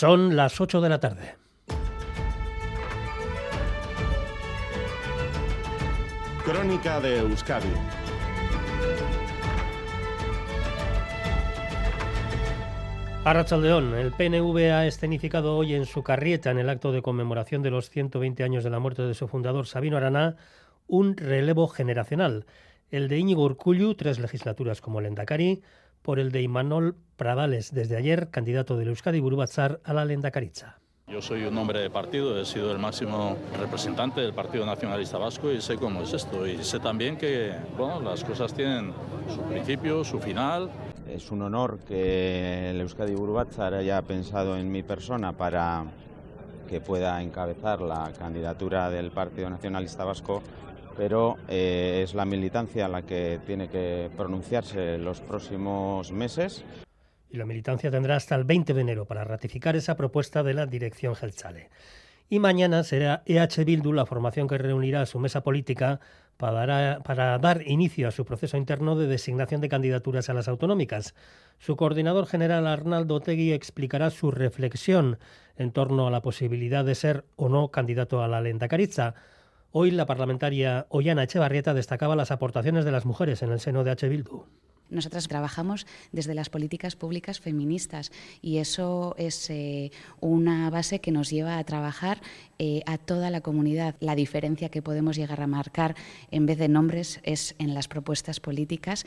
Son las 8 de la tarde. Crónica de Euskadi Arrachaldeón, el PNV ha escenificado hoy en su carrieta, en el acto de conmemoración de los 120 años de la muerte de su fundador Sabino Araná, un relevo generacional. El de Íñigo Urcullu, tres legislaturas como el Endacari, por el de Imanol Pradales, desde ayer candidato del Euskadi Burubatzar a la Lendakaritza. Yo soy un hombre de partido, he sido el máximo representante del Partido Nacionalista Vasco y sé cómo es esto. Y sé también que bueno, las cosas tienen su principio, su final. Es un honor que el Euskadi Burubatzar haya pensado en mi persona para que pueda encabezar la candidatura del Partido Nacionalista Vasco, pero eh, es la militancia la que tiene que pronunciarse los próximos meses. Y la militancia tendrá hasta el 20 de enero para ratificar esa propuesta de la dirección Gelchale. Y mañana será EH Bildu la formación que reunirá su mesa política para, para, dar inicio a su proceso interno de designación de candidaturas a las autonómicas. Su coordinador general Arnaldo Otegui explicará su reflexión en torno a la posibilidad de ser o no candidato a la lenta Caritza. Hoy la parlamentaria Ollana Echevarrieta destacaba las aportaciones de las mujeres en el seno de H. Bildu. Nosotras trabajamos desde las políticas públicas feministas y eso es eh, una base que nos lleva a trabajar eh, a toda la comunidad. La diferencia que podemos llegar a marcar en vez de nombres es en las propuestas políticas.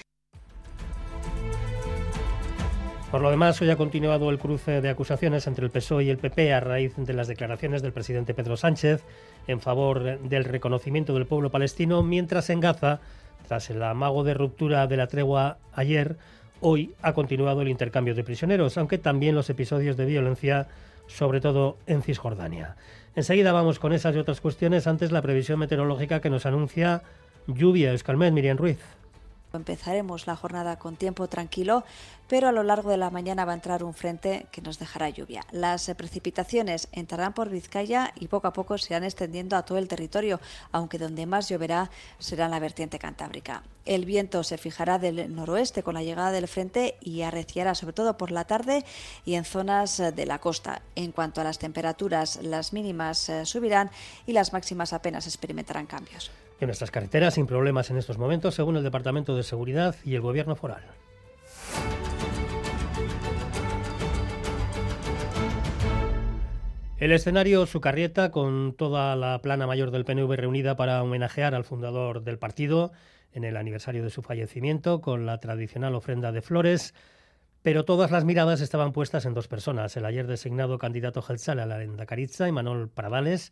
Por lo demás, hoy ha continuado el cruce de acusaciones entre el PSOE y el PP a raíz de las declaraciones del presidente Pedro Sánchez en favor del reconocimiento del pueblo palestino, mientras en Gaza tras el amago de ruptura de la tregua ayer, hoy ha continuado el intercambio de prisioneros, aunque también los episodios de violencia, sobre todo en Cisjordania. Enseguida vamos con esas y otras cuestiones, antes la previsión meteorológica que nos anuncia lluvia. Escalmet, Miriam Ruiz. Empezaremos la jornada con tiempo tranquilo, pero a lo largo de la mañana va a entrar un frente que nos dejará lluvia. Las precipitaciones entrarán por Vizcaya y poco a poco se irán extendiendo a todo el territorio, aunque donde más lloverá será en la vertiente cantábrica. El viento se fijará del noroeste con la llegada del frente y arreciará sobre todo por la tarde y en zonas de la costa. En cuanto a las temperaturas, las mínimas eh, subirán y las máximas apenas experimentarán cambios en nuestras carreteras sin problemas en estos momentos, según el Departamento de Seguridad y el Gobierno Foral. El escenario Sucarrieta, con toda la plana mayor del PNV reunida para homenajear al fundador del partido en el aniversario de su fallecimiento, con la tradicional ofrenda de flores, pero todas las miradas estaban puestas en dos personas, el ayer designado candidato Gelzal a la Endacaritza, Manuel Pradales,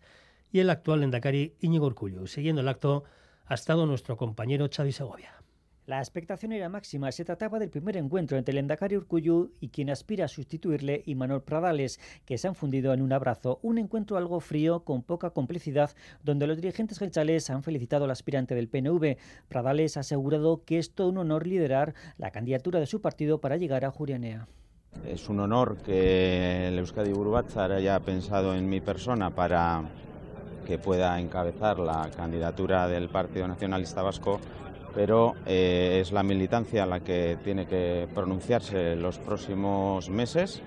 y el actual Endacari Íñigo Urcullu. Siguiendo el acto ha estado nuestro compañero Xavi Segovia. La expectación era máxima. Se trataba del primer encuentro entre el Endacari Urcullu y quien aspira a sustituirle, Imanol Pradales, que se han fundido en un abrazo. Un encuentro algo frío, con poca complicidad, donde los dirigentes gelchales han felicitado al aspirante del PNV. Pradales ha asegurado que es todo un honor liderar la candidatura de su partido para llegar a Jurianea. Es un honor que el Euskadi Burbatzar haya pensado en mi persona para que pueda encabezar la candidatura del Partido Nacionalista Vasco, pero eh, es la militancia la que tiene que pronunciarse los próximos meses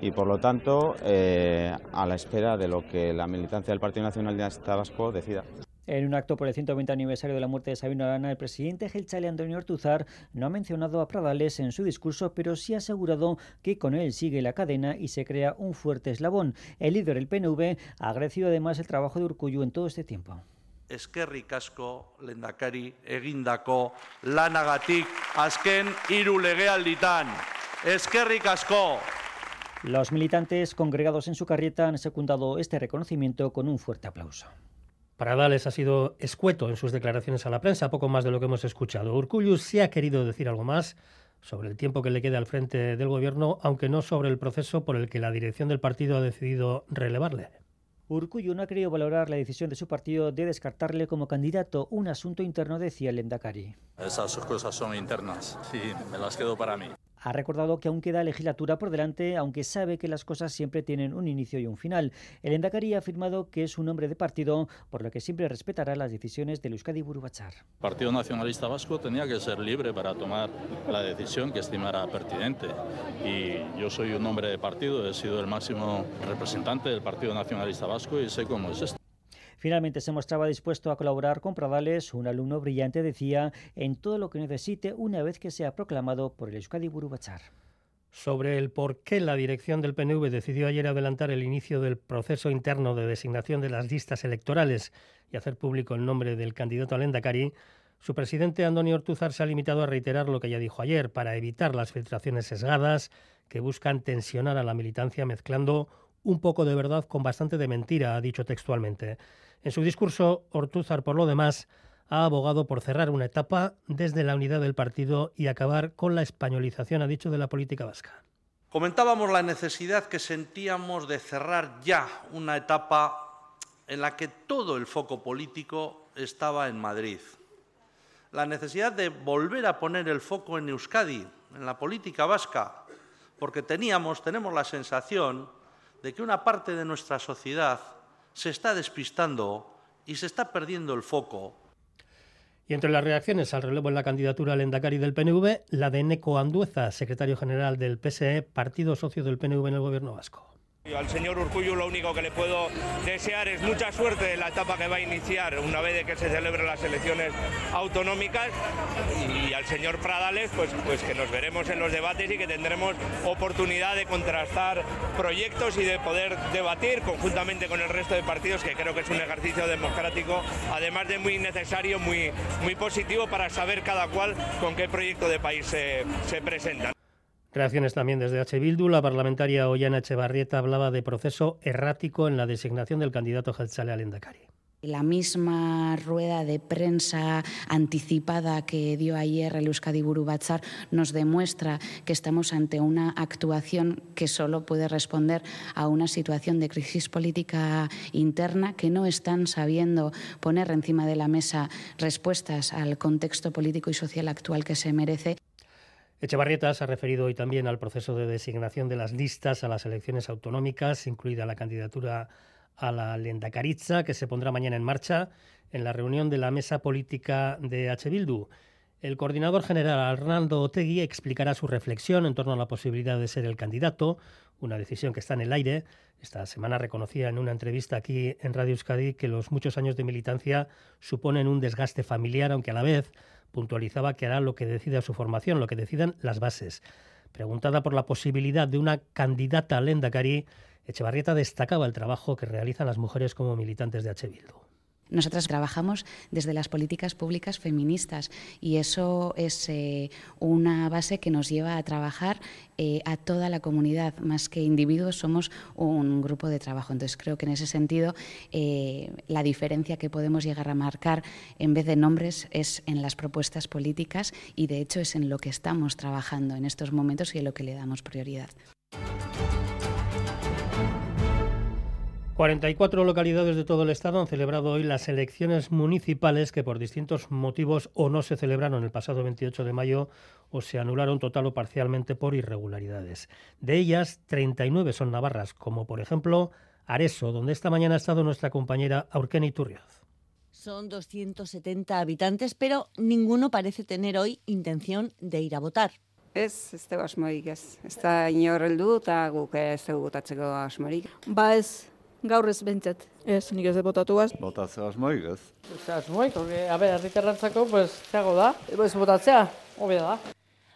y, por lo tanto, eh, a la espera de lo que la militancia del Partido Nacionalista Vasco decida. En un acto por el 120 aniversario de la muerte de Sabino Arana, el presidente Gelchale Antonio Ortuzar no ha mencionado a Pradales en su discurso, pero sí ha asegurado que con él sigue la cadena y se crea un fuerte eslabón. El líder del PNV ha agradecido además el trabajo de Urcullu en todo este tiempo. eskerrik asko lendakari egindako lanagatik azken hiru legealditan. Eskerrik asko. Los militantes congregados en su carrieta han secundado este reconocimiento con un fuerte aplauso. Pradales ha sido escueto en sus declaraciones a la prensa, poco más de lo que hemos escuchado. Urcullu sí ha querido decir algo más sobre el tiempo que le queda al frente del gobierno, aunque no sobre el proceso por el que la dirección del partido ha decidido relevarle. Urcullu no ha querido valorar la decisión de su partido de descartarle como candidato, un asunto interno, decía el Endacari. Esas cosas son internas y me las quedo para mí. Ha recordado que aún queda legislatura por delante, aunque sabe que las cosas siempre tienen un inicio y un final. El Endacari ha afirmado que es un hombre de partido, por lo que siempre respetará las decisiones del Euskadi Burubachar. El Partido Nacionalista Vasco tenía que ser libre para tomar la decisión que estimara pertinente. Y yo soy un hombre de partido, he sido el máximo representante del Partido Nacionalista Vasco y sé cómo es esto. Finalmente se mostraba dispuesto a colaborar con Pradales, un alumno brillante decía, en todo lo que necesite una vez que sea proclamado por el Euskadi Burubachar. Sobre el por qué la dirección del PNV decidió ayer adelantar el inicio del proceso interno de designación de las listas electorales y hacer público el nombre del candidato al Endacari, su presidente Antonio Ortuzar se ha limitado a reiterar lo que ya dijo ayer para evitar las filtraciones sesgadas que buscan tensionar a la militancia mezclando un poco de verdad con bastante de mentira, ha dicho textualmente. En su discurso, Ortúzar, por lo demás, ha abogado por cerrar una etapa desde la unidad del partido y acabar con la españolización, ha dicho, de la política vasca. Comentábamos la necesidad que sentíamos de cerrar ya una etapa en la que todo el foco político estaba en Madrid. La necesidad de volver a poner el foco en Euskadi, en la política vasca, porque teníamos, tenemos la sensación de que una parte de nuestra sociedad se está despistando y se está perdiendo el foco. Y entre las reacciones al relevo en la candidatura al Endacari del PNV, la de Neco Andueza, secretario general del PSE, partido socio del PNV en el gobierno vasco. Al señor Urcullu lo único que le puedo desear es mucha suerte en la etapa que va a iniciar una vez de que se celebren las elecciones autonómicas y al señor Pradales pues, pues que nos veremos en los debates y que tendremos oportunidad de contrastar proyectos y de poder debatir conjuntamente con el resto de partidos que creo que es un ejercicio democrático además de muy necesario, muy, muy positivo para saber cada cual con qué proyecto de país se, se presenta. Reacciones también desde H. Bildu. La parlamentaria Ollana Echevarrieta hablaba de proceso errático en la designación del candidato Jeltzale al Endacari. La misma rueda de prensa anticipada que dio ayer el Euskadi Batzar nos demuestra que estamos ante una actuación que solo puede responder a una situación de crisis política interna, que no están sabiendo poner encima de la mesa respuestas al contexto político y social actual que se merece. Echevarrieta se ha referido hoy también al proceso de designación de las listas a las elecciones autonómicas, incluida la candidatura a la Lendacaritza, que se pondrá mañana en marcha en la reunión de la mesa política de H. Bildu. El coordinador general Arnaldo Otegui explicará su reflexión en torno a la posibilidad de ser el candidato, una decisión que está en el aire. Esta semana reconocía en una entrevista aquí en Radio Euskadi que los muchos años de militancia suponen un desgaste familiar, aunque a la vez puntualizaba que hará lo que decida su formación, lo que decidan las bases. Preguntada por la posibilidad de una candidata a Lendakari, Echevarrieta destacaba el trabajo que realizan las mujeres como militantes de H. Nosotras trabajamos desde las políticas públicas feministas y eso es eh, una base que nos lleva a trabajar eh, a toda la comunidad, más que individuos somos un grupo de trabajo. Entonces creo que en ese sentido eh, la diferencia que podemos llegar a marcar en vez de nombres es en las propuestas políticas y de hecho es en lo que estamos trabajando en estos momentos y en lo que le damos prioridad. 44 localidades de todo el estado han celebrado hoy las elecciones municipales que por distintos motivos o no se celebraron el pasado 28 de mayo o se anularon total o parcialmente por irregularidades. De ellas, 39 son navarras, como por ejemplo Areso, donde esta mañana ha estado nuestra compañera Aurkeni Iturrioz. Son 270 habitantes, pero ninguno parece tener hoy intención de ir a votar. Ez, ez dugu asmorik ez. Ez da inor heldu eta guk ez dugu asmorik. Ba ez, gaur ez bentzat. Ez, nik ez de botatu az. Botatzea asmoik ez. Ez asmoik, porque, a ver, herritarrantzako, pues, zeago da. Pues botatzea, obvio da.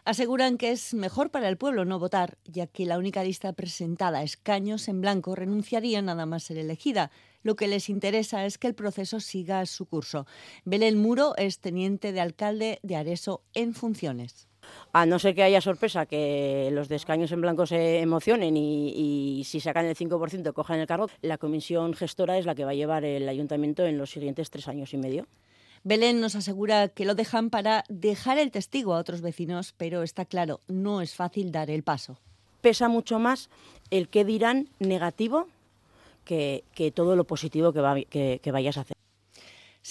Aseguran que es mejor para el pueblo no votar, ya que la única lista presentada a escaños en blanco renunciaría nada más ser elegida. Lo que les interesa es que el proceso siga su curso. Belén Muro es teniente de alcalde de Areso en funciones. A no ser que haya sorpresa, que los de escaños en blanco se emocionen y, y si sacan el 5% cojan el cargo, la comisión gestora es la que va a llevar el ayuntamiento en los siguientes tres años y medio. Belén nos asegura que lo dejan para dejar el testigo a otros vecinos, pero está claro, no es fácil dar el paso. Pesa mucho más el que dirán negativo que, que todo lo positivo que, va, que, que vayas a hacer.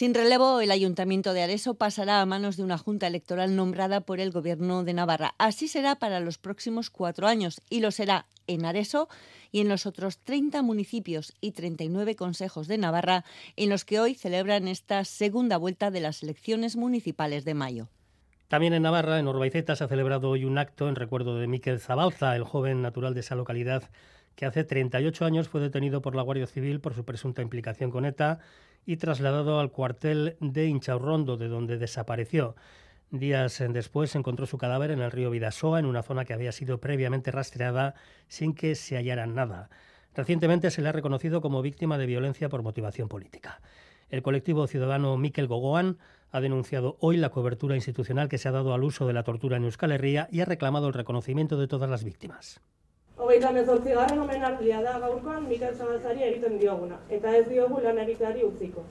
Sin relevo, el Ayuntamiento de Areso pasará a manos de una junta electoral nombrada por el Gobierno de Navarra. Así será para los próximos cuatro años y lo será en Areso y en los otros 30 municipios y 39 consejos de Navarra en los que hoy celebran esta segunda vuelta de las elecciones municipales de mayo. También en Navarra, en Orbaiceta, se ha celebrado hoy un acto en recuerdo de Miquel Zabalza, el joven natural de esa localidad que hace 38 años fue detenido por la Guardia Civil por su presunta implicación con ETA y trasladado al cuartel de Inchaurrondo, de donde desapareció. Días después encontró su cadáver en el río Vidasoa, en una zona que había sido previamente rastreada sin que se hallara nada. Recientemente se le ha reconocido como víctima de violencia por motivación política. El colectivo ciudadano Miquel Gogoan ha denunciado hoy la cobertura institucional que se ha dado al uso de la tortura en Euskal Herria y ha reclamado el reconocimiento de todas las víctimas. Hogeita mezortzigarren omenaldia da gaurkoan Mikel Zabalzari egiten dioguna, eta ez diogu lan egiteari utziko.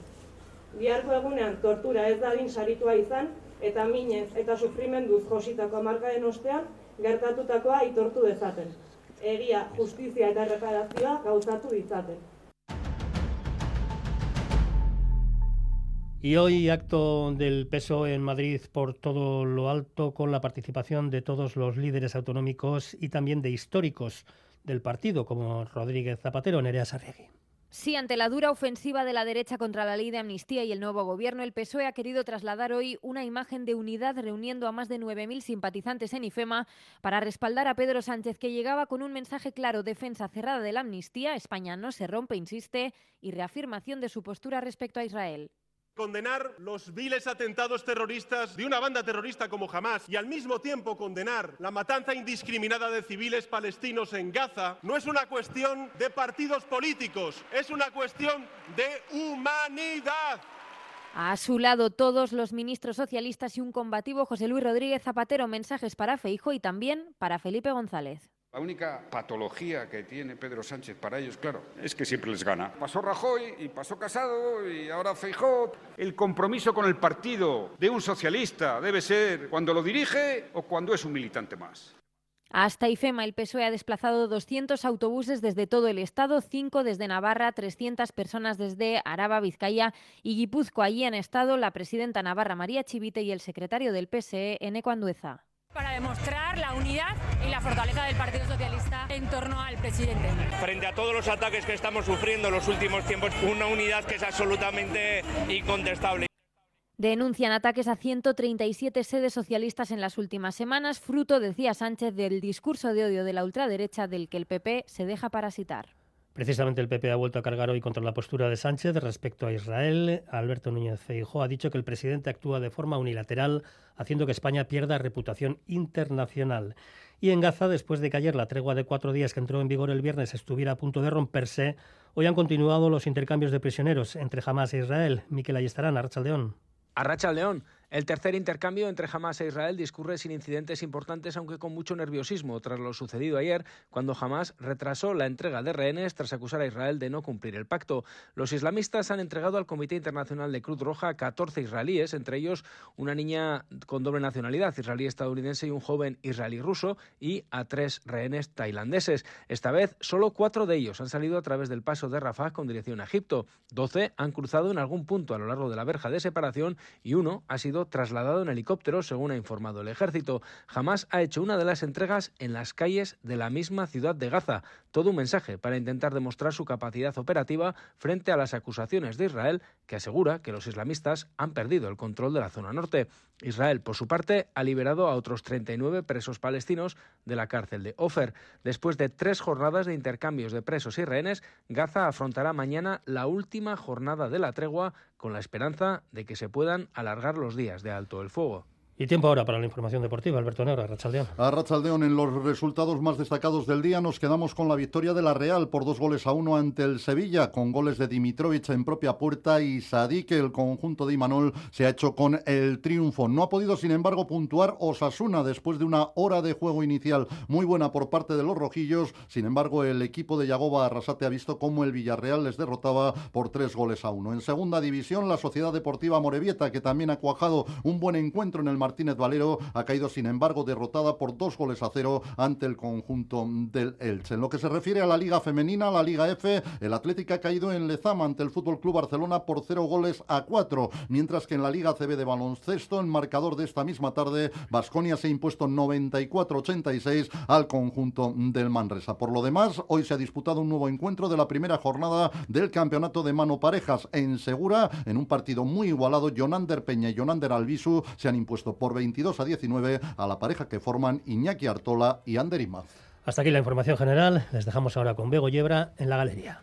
Biharko egunean tortura ez dadin saritua izan, eta minez eta sufrimenduz jositako amarkaden ostean, gertatutakoa aitortu dezaten. Egia, justizia eta erreparazioa gauzatu ditzaten. Y hoy acto del PSOE en Madrid por todo lo alto con la participación de todos los líderes autonómicos y también de históricos del partido como Rodríguez Zapatero, Nerea Sarriegui. Sí, ante la dura ofensiva de la derecha contra la ley de amnistía y el nuevo gobierno, el PSOE ha querido trasladar hoy una imagen de unidad reuniendo a más de 9.000 simpatizantes en IFEMA para respaldar a Pedro Sánchez, que llegaba con un mensaje claro, defensa cerrada de la amnistía, España no se rompe, insiste, y reafirmación de su postura respecto a Israel. Condenar los viles atentados terroristas de una banda terrorista como Hamas y al mismo tiempo condenar la matanza indiscriminada de civiles palestinos en Gaza no es una cuestión de partidos políticos, es una cuestión de humanidad. A su lado todos los ministros socialistas y un combativo José Luis Rodríguez Zapatero mensajes para Feijo y también para Felipe González. La única patología que tiene Pedro Sánchez para ellos, claro, es que siempre les gana. Pasó Rajoy y pasó Casado y ahora Feijó. El compromiso con el partido de un socialista debe ser cuando lo dirige o cuando es un militante más. Hasta IFEMA, el PSOE ha desplazado 200 autobuses desde todo el estado, 5 desde Navarra, 300 personas desde Araba, Vizcaya y Guipúzcoa. Allí han estado la presidenta Navarra María Chivite y el secretario del PSE, Eneco Andueza para demostrar la unidad y la fortaleza del Partido Socialista en torno al presidente. Frente a todos los ataques que estamos sufriendo en los últimos tiempos, una unidad que es absolutamente incontestable. Denuncian ataques a 137 sedes socialistas en las últimas semanas, fruto, decía Sánchez, del discurso de odio de la ultraderecha del que el PP se deja parasitar. Precisamente el PP ha vuelto a cargar hoy contra la postura de Sánchez respecto a Israel. Alberto Núñez Feijóo ha dicho que el presidente actúa de forma unilateral, haciendo que España pierda reputación internacional. Y en Gaza, después de que ayer la tregua de cuatro días que entró en vigor el viernes estuviera a punto de romperse, hoy han continuado los intercambios de prisioneros entre Hamas e Israel. Miquel Ayestarán, Arrachaldeón. Arrachaldeón. El tercer intercambio entre Hamas e Israel discurre sin incidentes importantes, aunque con mucho nerviosismo, tras lo sucedido ayer, cuando Hamas retrasó la entrega de rehenes tras acusar a Israel de no cumplir el pacto. Los islamistas han entregado al Comité Internacional de Cruz Roja a 14 israelíes, entre ellos una niña con doble nacionalidad, israelí-estadounidense y un joven israelí-ruso, y a tres rehenes tailandeses. Esta vez, solo cuatro de ellos han salido a través del paso de Rafah con dirección a Egipto. Doce han cruzado en algún punto a lo largo de la verja de separación y uno ha sido trasladado en helicóptero, según ha informado el ejército. Jamás ha hecho una de las entregas en las calles de la misma ciudad de Gaza. Todo un mensaje para intentar demostrar su capacidad operativa frente a las acusaciones de Israel, que asegura que los islamistas han perdido el control de la zona norte. Israel, por su parte, ha liberado a otros 39 presos palestinos de la cárcel de Ofer. Después de tres jornadas de intercambios de presos y rehenes, Gaza afrontará mañana la última jornada de la tregua con la esperanza de que se puedan alargar los días de alto el fuego. Y tiempo ahora para la información deportiva. Alberto Negro, Rachaldeón. A Rachaldeón, en los resultados más destacados del día, nos quedamos con la victoria de la Real por dos goles a uno ante el Sevilla, con goles de Dimitrovic en propia puerta y Sadik. El conjunto de Imanol se ha hecho con el triunfo. No ha podido, sin embargo, puntuar Osasuna después de una hora de juego inicial muy buena por parte de los rojillos. Sin embargo, el equipo de Yagoba Arrasate ha visto cómo el Villarreal les derrotaba por tres goles a uno. En segunda división, la Sociedad Deportiva Morevieta, que también ha cuajado un buen encuentro en el Martínez Valero ha caído sin embargo derrotada por dos goles a cero ante el conjunto del Elche. En lo que se refiere a la Liga Femenina, la Liga F, el Atlético ha caído en Lezama ante el Fútbol Club Barcelona por cero goles a cuatro, mientras que en la Liga CB de baloncesto, en marcador de esta misma tarde, Basconia se ha impuesto 94-86 al conjunto del Manresa. Por lo demás, hoy se ha disputado un nuevo encuentro de la primera jornada del campeonato de mano parejas en Segura, en un partido muy igualado. Jonander Peña y Jonander Albisu se han impuesto por 22 a 19 a la pareja que forman Iñaki Artola y Ander Imaz. Hasta aquí la información general. Les dejamos ahora con Bego Yebra en la galería.